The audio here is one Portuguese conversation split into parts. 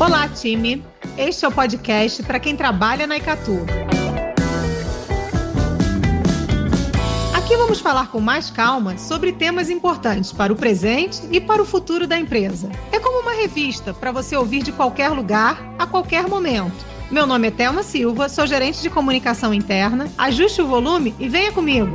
Olá, time! Este é o podcast para quem trabalha na Icatu. Aqui vamos falar com mais calma sobre temas importantes para o presente e para o futuro da empresa. É como uma revista para você ouvir de qualquer lugar, a qualquer momento. Meu nome é Thelma Silva, sou gerente de comunicação interna. Ajuste o volume e venha comigo.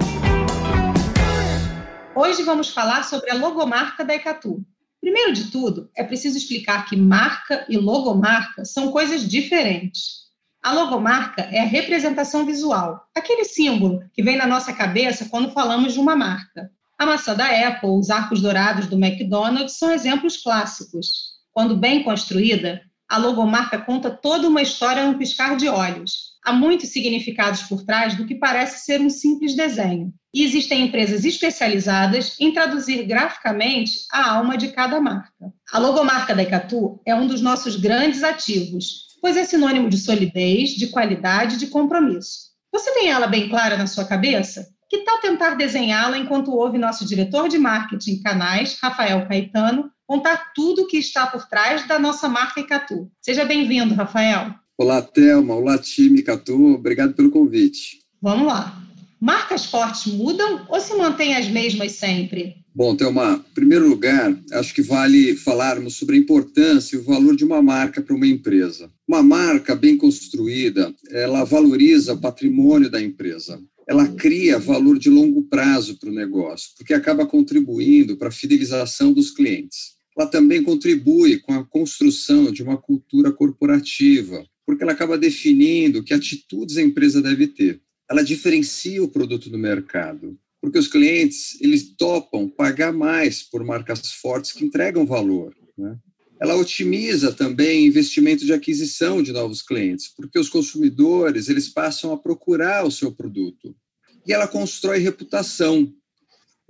Hoje vamos falar sobre a logomarca da Icatu. Primeiro de tudo, é preciso explicar que marca e logomarca são coisas diferentes. A logomarca é a representação visual, aquele símbolo que vem na nossa cabeça quando falamos de uma marca. A maçã da Apple, os arcos dourados do McDonald's são exemplos clássicos. Quando bem construída, a logomarca conta toda uma história no piscar de olhos. Há muitos significados por trás do que parece ser um simples desenho. E existem empresas especializadas em traduzir graficamente a alma de cada marca. A logomarca da Icatu é um dos nossos grandes ativos, pois é sinônimo de solidez, de qualidade e de compromisso. Você tem ela bem clara na sua cabeça? Que tal tentar desenhá-la enquanto ouve nosso diretor de marketing canais, Rafael Caetano, contar tudo o que está por trás da nossa marca Icatu? Seja bem-vindo, Rafael. Olá, Thelma. Olá, time Icatu. Obrigado pelo convite. Vamos lá. Marcas fortes mudam ou se mantêm as mesmas sempre? Bom, Thelma, em primeiro lugar, acho que vale falarmos sobre a importância e o valor de uma marca para uma empresa. Uma marca bem construída, ela valoriza o patrimônio da empresa. Ela cria valor de longo prazo para o negócio, porque acaba contribuindo para a fidelização dos clientes. Ela também contribui com a construção de uma cultura corporativa, porque ela acaba definindo que atitudes a empresa deve ter ela diferencia o produto do mercado, porque os clientes eles topam pagar mais por marcas fortes que entregam valor. Né? Ela otimiza também investimento de aquisição de novos clientes, porque os consumidores eles passam a procurar o seu produto. E ela constrói reputação,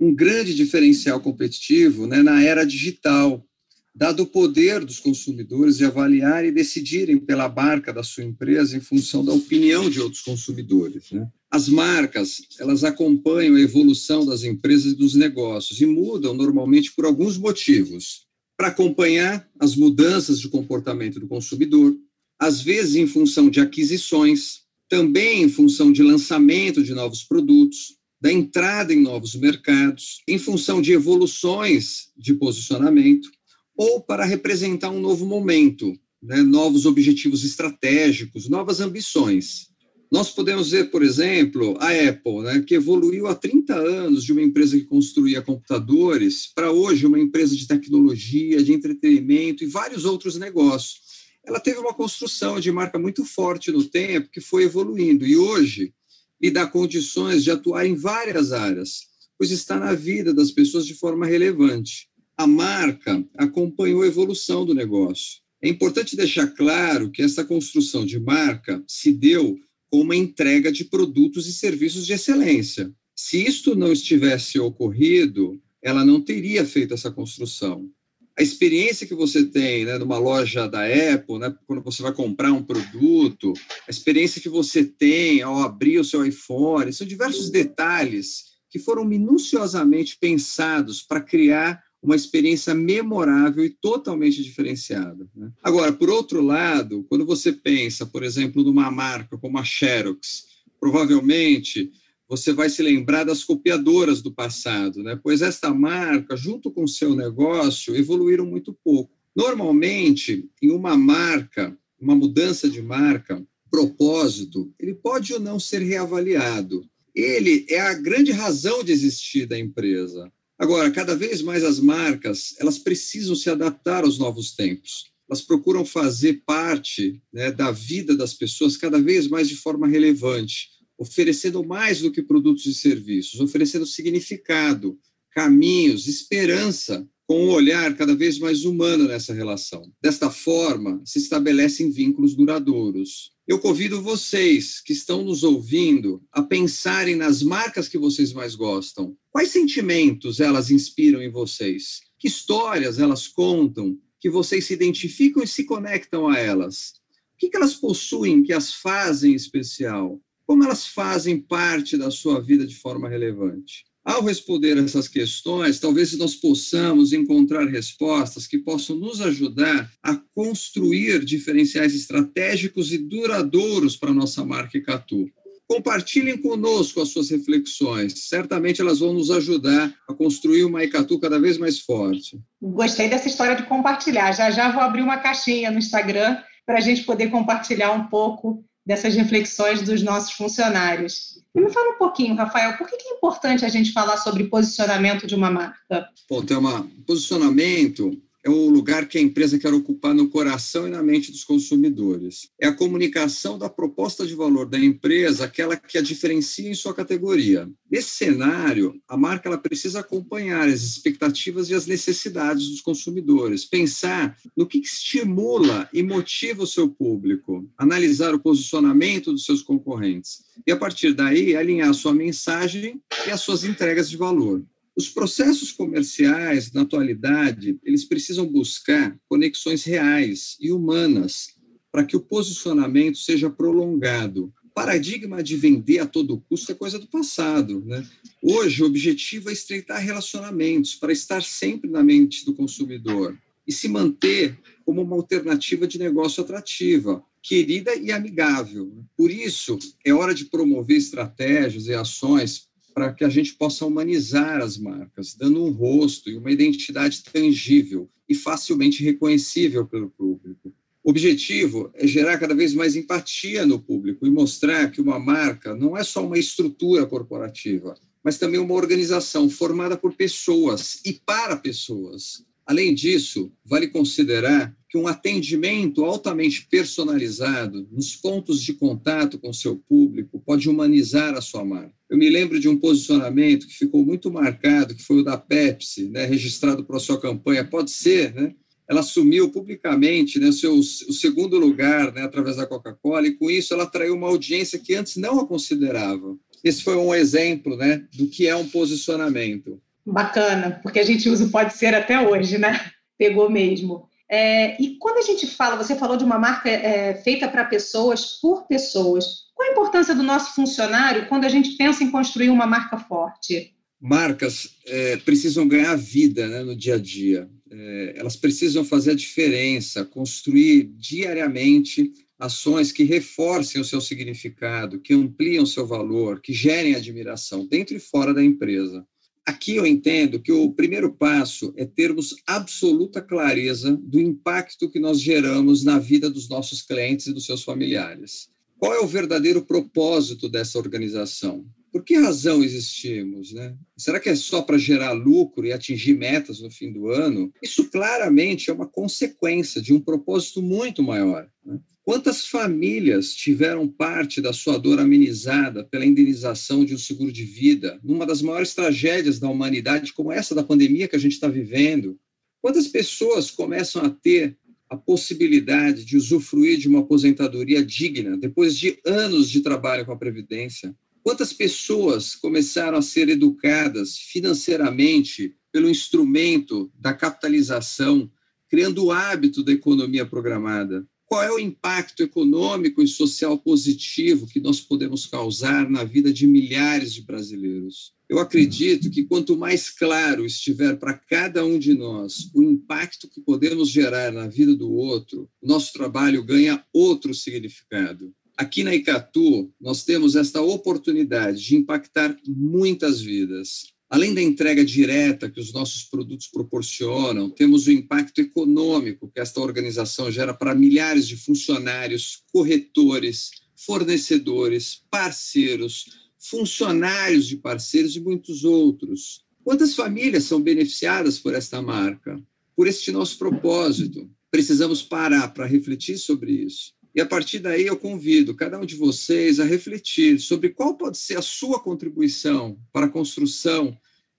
um grande diferencial competitivo né, na era digital, dado o poder dos consumidores de avaliar e decidirem pela marca da sua empresa em função da opinião de outros consumidores. Né? As marcas, elas acompanham a evolução das empresas e dos negócios e mudam normalmente por alguns motivos. Para acompanhar as mudanças de comportamento do consumidor, às vezes em função de aquisições, também em função de lançamento de novos produtos, da entrada em novos mercados, em função de evoluções de posicionamento, ou para representar um novo momento, né, novos objetivos estratégicos, novas ambições. Nós podemos ver, por exemplo, a Apple, né, que evoluiu há 30 anos de uma empresa que construía computadores para hoje uma empresa de tecnologia, de entretenimento e vários outros negócios. Ela teve uma construção de marca muito forte no tempo, que foi evoluindo, e hoje lhe dá condições de atuar em várias áreas, pois está na vida das pessoas de forma relevante a marca acompanhou a evolução do negócio. É importante deixar claro que essa construção de marca se deu com uma entrega de produtos e serviços de excelência. Se isto não estivesse ocorrido, ela não teria feito essa construção. A experiência que você tem né, numa loja da Apple, né, quando você vai comprar um produto, a experiência que você tem ao abrir o seu iPhone, são diversos detalhes que foram minuciosamente pensados para criar uma experiência memorável e totalmente diferenciada. Né? Agora, por outro lado, quando você pensa, por exemplo, numa marca como a Xerox, provavelmente você vai se lembrar das copiadoras do passado, né? pois esta marca, junto com o seu negócio, evoluíram muito pouco. Normalmente, em uma marca, uma mudança de marca, propósito, ele pode ou não ser reavaliado. Ele é a grande razão de existir da empresa. Agora, cada vez mais as marcas elas precisam se adaptar aos novos tempos. Elas procuram fazer parte né, da vida das pessoas cada vez mais de forma relevante, oferecendo mais do que produtos e serviços, oferecendo significado, caminhos, esperança, com um olhar cada vez mais humano nessa relação. Desta forma, se estabelecem vínculos duradouros. Eu convido vocês que estão nos ouvindo a pensarem nas marcas que vocês mais gostam. Quais sentimentos elas inspiram em vocês? Que histórias elas contam que vocês se identificam e se conectam a elas? O que elas possuem que as fazem especial? Como elas fazem parte da sua vida de forma relevante? Ao responder essas questões, talvez nós possamos encontrar respostas que possam nos ajudar a construir diferenciais estratégicos e duradouros para a nossa marca Icatu. Compartilhem conosco as suas reflexões. Certamente elas vão nos ajudar a construir uma Icatu cada vez mais forte. Gostei dessa história de compartilhar. Já já vou abrir uma caixinha no Instagram para a gente poder compartilhar um pouco dessas reflexões dos nossos funcionários. E me fala um pouquinho, Rafael, por que é importante a gente falar sobre posicionamento de uma marca? Bom, tem uma posicionamento é o lugar que a empresa quer ocupar no coração e na mente dos consumidores. É a comunicação da proposta de valor da empresa, aquela que a diferencia em sua categoria. Nesse cenário, a marca ela precisa acompanhar as expectativas e as necessidades dos consumidores, pensar no que estimula e motiva o seu público, analisar o posicionamento dos seus concorrentes e, a partir daí, alinhar sua mensagem e as suas entregas de valor. Os processos comerciais, na atualidade, eles precisam buscar conexões reais e humanas para que o posicionamento seja prolongado. O paradigma de vender a todo custo é coisa do passado. Né? Hoje, o objetivo é estreitar relacionamentos para estar sempre na mente do consumidor e se manter como uma alternativa de negócio atrativa, querida e amigável. Por isso, é hora de promover estratégias e ações para que a gente possa humanizar as marcas, dando um rosto e uma identidade tangível e facilmente reconhecível pelo público. O objetivo é gerar cada vez mais empatia no público e mostrar que uma marca não é só uma estrutura corporativa, mas também uma organização formada por pessoas e para pessoas. Além disso, vale considerar que um atendimento altamente personalizado nos pontos de contato com seu público pode humanizar a sua marca. Eu me lembro de um posicionamento que ficou muito marcado, que foi o da Pepsi, né, registrado para a sua campanha. Pode ser, né? Ela assumiu publicamente né, seu, o segundo lugar né, através da Coca-Cola, e com isso ela atraiu uma audiência que antes não a considerava. Esse foi um exemplo né, do que é um posicionamento. Bacana, porque a gente usa o pode ser até hoje, né? Pegou mesmo. É, e quando a gente fala, você falou de uma marca é, feita para pessoas, por pessoas, qual a importância do nosso funcionário quando a gente pensa em construir uma marca forte? Marcas é, precisam ganhar vida né, no dia a dia. É, elas precisam fazer a diferença, construir diariamente ações que reforcem o seu significado, que ampliam o seu valor, que gerem admiração dentro e fora da empresa. Aqui eu entendo que o primeiro passo é termos absoluta clareza do impacto que nós geramos na vida dos nossos clientes e dos seus familiares. Qual é o verdadeiro propósito dessa organização? Por que razão existimos? Né? Será que é só para gerar lucro e atingir metas no fim do ano? Isso claramente é uma consequência de um propósito muito maior. Né? Quantas famílias tiveram parte da sua dor amenizada pela indenização de um seguro de vida, numa das maiores tragédias da humanidade, como essa da pandemia que a gente está vivendo? Quantas pessoas começam a ter a possibilidade de usufruir de uma aposentadoria digna depois de anos de trabalho com a Previdência? Quantas pessoas começaram a ser educadas financeiramente pelo instrumento da capitalização, criando o hábito da economia programada? Qual é o impacto econômico e social positivo que nós podemos causar na vida de milhares de brasileiros. Eu acredito que quanto mais claro estiver para cada um de nós o impacto que podemos gerar na vida do outro, nosso trabalho ganha outro significado. Aqui na Icatu, nós temos esta oportunidade de impactar muitas vidas. Além da entrega direta que os nossos produtos proporcionam, temos o impacto econômico que esta organização gera para milhares de funcionários, corretores, fornecedores, parceiros, funcionários de parceiros e muitos outros. Quantas famílias são beneficiadas por esta marca, por este nosso propósito? Precisamos parar para refletir sobre isso. E a partir daí eu convido cada um de vocês a refletir sobre qual pode ser a sua contribuição para a construção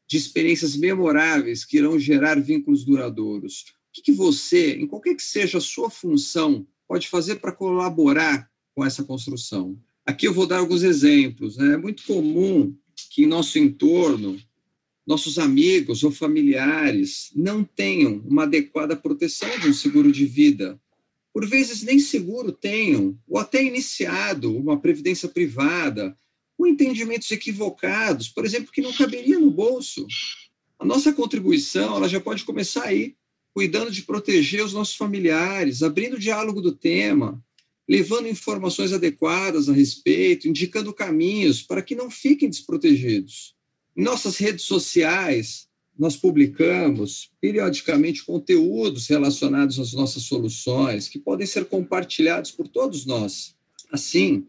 de experiências memoráveis que irão gerar vínculos duradouros. O que, você, em qualquer que seja a sua função, pode fazer para colaborar com essa construção? Aqui eu vou dar alguns exemplos. Né? É muito comum que em nosso entorno nossos amigos ou familiares não tenham uma adequada proteção de um seguro de vida por vezes nem seguro tenham, ou até iniciado uma previdência privada, com entendimentos equivocados, por exemplo, que não caberia no bolso. A nossa contribuição ela já pode começar aí, cuidando de proteger os nossos familiares, abrindo o diálogo do tema, levando informações adequadas a respeito, indicando caminhos para que não fiquem desprotegidos. Em nossas redes sociais, nós publicamos periodicamente conteúdos relacionados às nossas soluções que podem ser compartilhados por todos nós. Assim,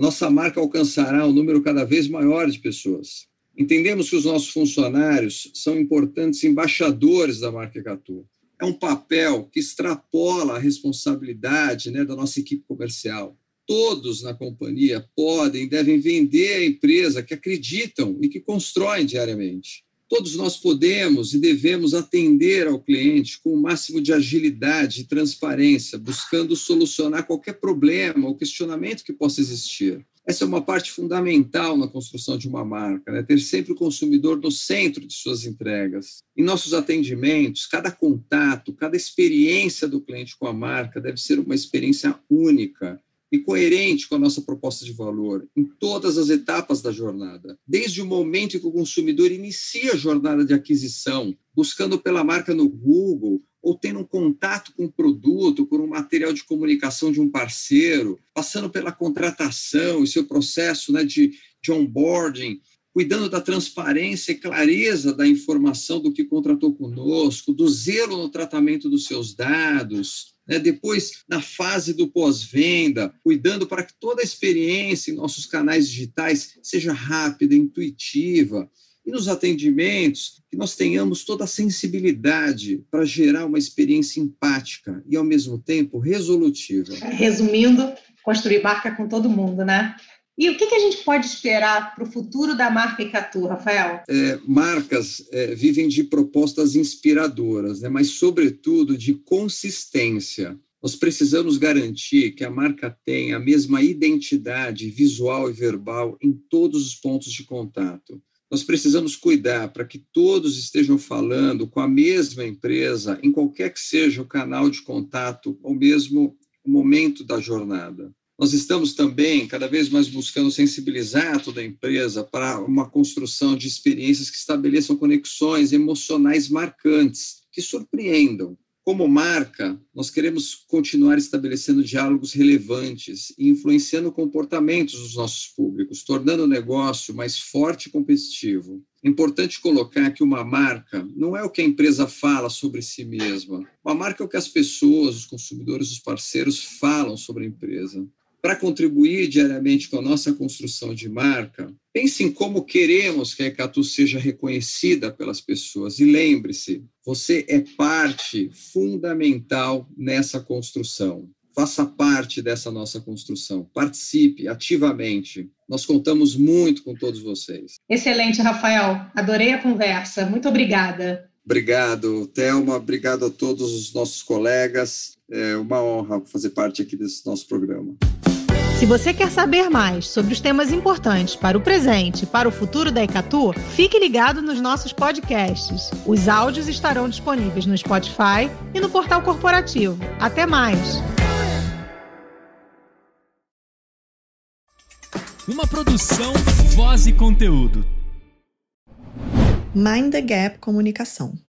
nossa marca alcançará um número cada vez maior de pessoas. Entendemos que os nossos funcionários são importantes embaixadores da marca Catu. É um papel que extrapola a responsabilidade né, da nossa equipe comercial. Todos na companhia podem e devem vender a empresa que acreditam e que constroem diariamente. Todos nós podemos e devemos atender ao cliente com o máximo de agilidade e transparência, buscando solucionar qualquer problema ou questionamento que possa existir. Essa é uma parte fundamental na construção de uma marca, né? ter sempre o consumidor no centro de suas entregas. Em nossos atendimentos, cada contato, cada experiência do cliente com a marca deve ser uma experiência única e coerente com a nossa proposta de valor em todas as etapas da jornada, desde o momento em que o consumidor inicia a jornada de aquisição, buscando pela marca no Google ou tendo um contato com o produto, por um material de comunicação de um parceiro, passando pela contratação e seu processo né, de, de onboarding, cuidando da transparência e clareza da informação do que contratou conosco, do zelo no tratamento dos seus dados, né? depois na fase do pós-venda, cuidando para que toda a experiência em nossos canais digitais seja rápida, intuitiva, e nos atendimentos, que nós tenhamos toda a sensibilidade para gerar uma experiência empática e, ao mesmo tempo, resolutiva. Resumindo, construir marca com todo mundo, né? E o que, que a gente pode esperar para o futuro da marca Icatu, Rafael? É, marcas é, vivem de propostas inspiradoras, né? mas, sobretudo, de consistência. Nós precisamos garantir que a marca tenha a mesma identidade visual e verbal em todos os pontos de contato nós precisamos cuidar para que todos estejam falando com a mesma empresa, em qualquer que seja o canal de contato, ou mesmo o momento da jornada. Nós estamos também cada vez mais buscando sensibilizar toda a empresa para uma construção de experiências que estabeleçam conexões emocionais marcantes, que surpreendam, como marca, nós queremos continuar estabelecendo diálogos relevantes e influenciando comportamentos dos nossos públicos, tornando o negócio mais forte e competitivo. É importante colocar que uma marca não é o que a empresa fala sobre si mesma. Uma marca é o que as pessoas, os consumidores, os parceiros falam sobre a empresa para contribuir diariamente com a nossa construção de marca, pense em como queremos que a Ecatu seja reconhecida pelas pessoas. E lembre-se, você é parte fundamental nessa construção. Faça parte dessa nossa construção. Participe ativamente. Nós contamos muito com todos vocês. Excelente, Rafael. Adorei a conversa. Muito obrigada. Obrigado, Thelma. Obrigado a todos os nossos colegas. É uma honra fazer parte aqui desse nosso programa. Se você quer saber mais sobre os temas importantes para o presente e para o futuro da Ecatu, fique ligado nos nossos podcasts. Os áudios estarão disponíveis no Spotify e no portal corporativo. Até mais! Uma produção, voz e conteúdo. Mind the Gap Comunicação.